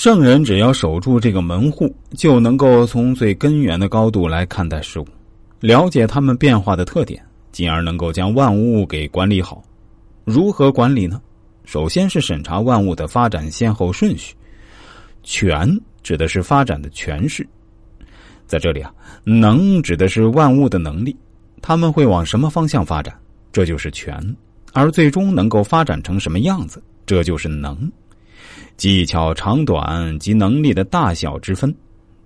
圣人只要守住这个门户，就能够从最根源的高度来看待事物，了解他们变化的特点，进而能够将万物给管理好。如何管理呢？首先是审查万物的发展先后顺序。权指的是发展的权势，在这里啊，能指的是万物的能力，他们会往什么方向发展，这就是权；而最终能够发展成什么样子，这就是能。技巧长短及能力的大小之分，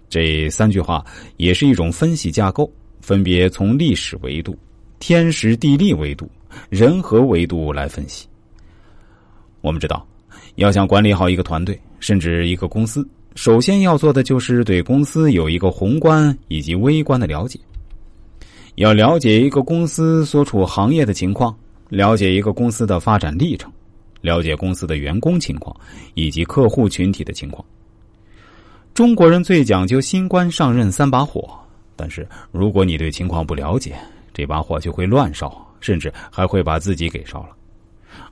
这三句话也是一种分析架构，分别从历史维度、天时地利维度、人和维度来分析。我们知道，要想管理好一个团队，甚至一个公司，首先要做的就是对公司有一个宏观以及微观的了解。要了解一个公司所处行业的情况，了解一个公司的发展历程。了解公司的员工情况以及客户群体的情况。中国人最讲究新官上任三把火，但是如果你对情况不了解，这把火就会乱烧，甚至还会把自己给烧了。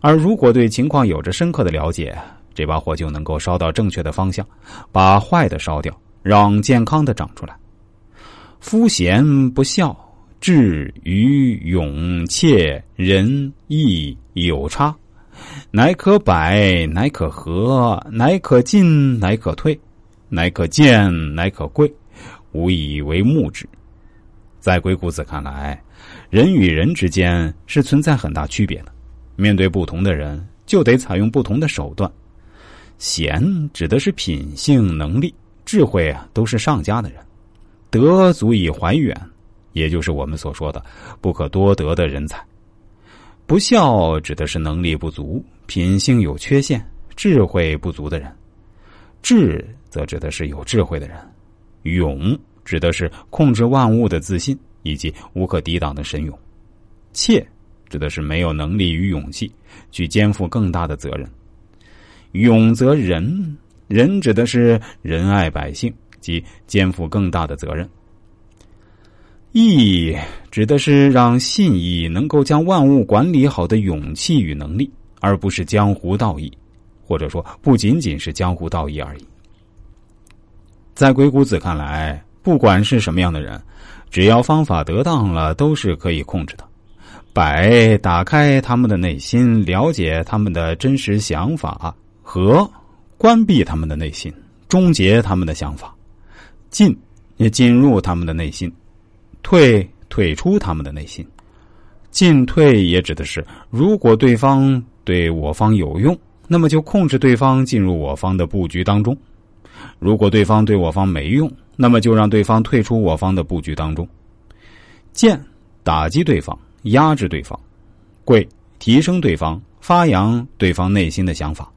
而如果对情况有着深刻的了解，这把火就能够烧到正确的方向，把坏的烧掉，让健康的长出来。夫贤不孝，智愚勇怯仁义有差。乃可百，乃可和，乃可进，乃可退，乃可见，乃可贵，无以为目之。在鬼谷子看来，人与人之间是存在很大区别的。面对不同的人，就得采用不同的手段。贤指的是品性、能力、智慧啊，都是上佳的人；德足以怀远，也就是我们所说的不可多得的人才。不孝指的是能力不足、品性有缺陷、智慧不足的人；智则指的是有智慧的人；勇指的是控制万物的自信以及无可抵挡的神勇；怯指的是没有能力与勇气去肩负更大的责任；勇则仁，仁指的是仁爱百姓及肩负更大的责任。义指的是让信义能够将万物管理好的勇气与能力，而不是江湖道义，或者说不仅仅是江湖道义而已。在鬼谷子看来，不管是什么样的人，只要方法得当了，都是可以控制的。百打开他们的内心，了解他们的真实想法；和关闭他们的内心，终结他们的想法；进也进入他们的内心。退退出他们的内心，进退也指的是，如果对方对我方有用，那么就控制对方进入我方的布局当中；如果对方对我方没用，那么就让对方退出我方的布局当中。见打击对方，压制对方；贵提升对方，发扬对方内心的想法。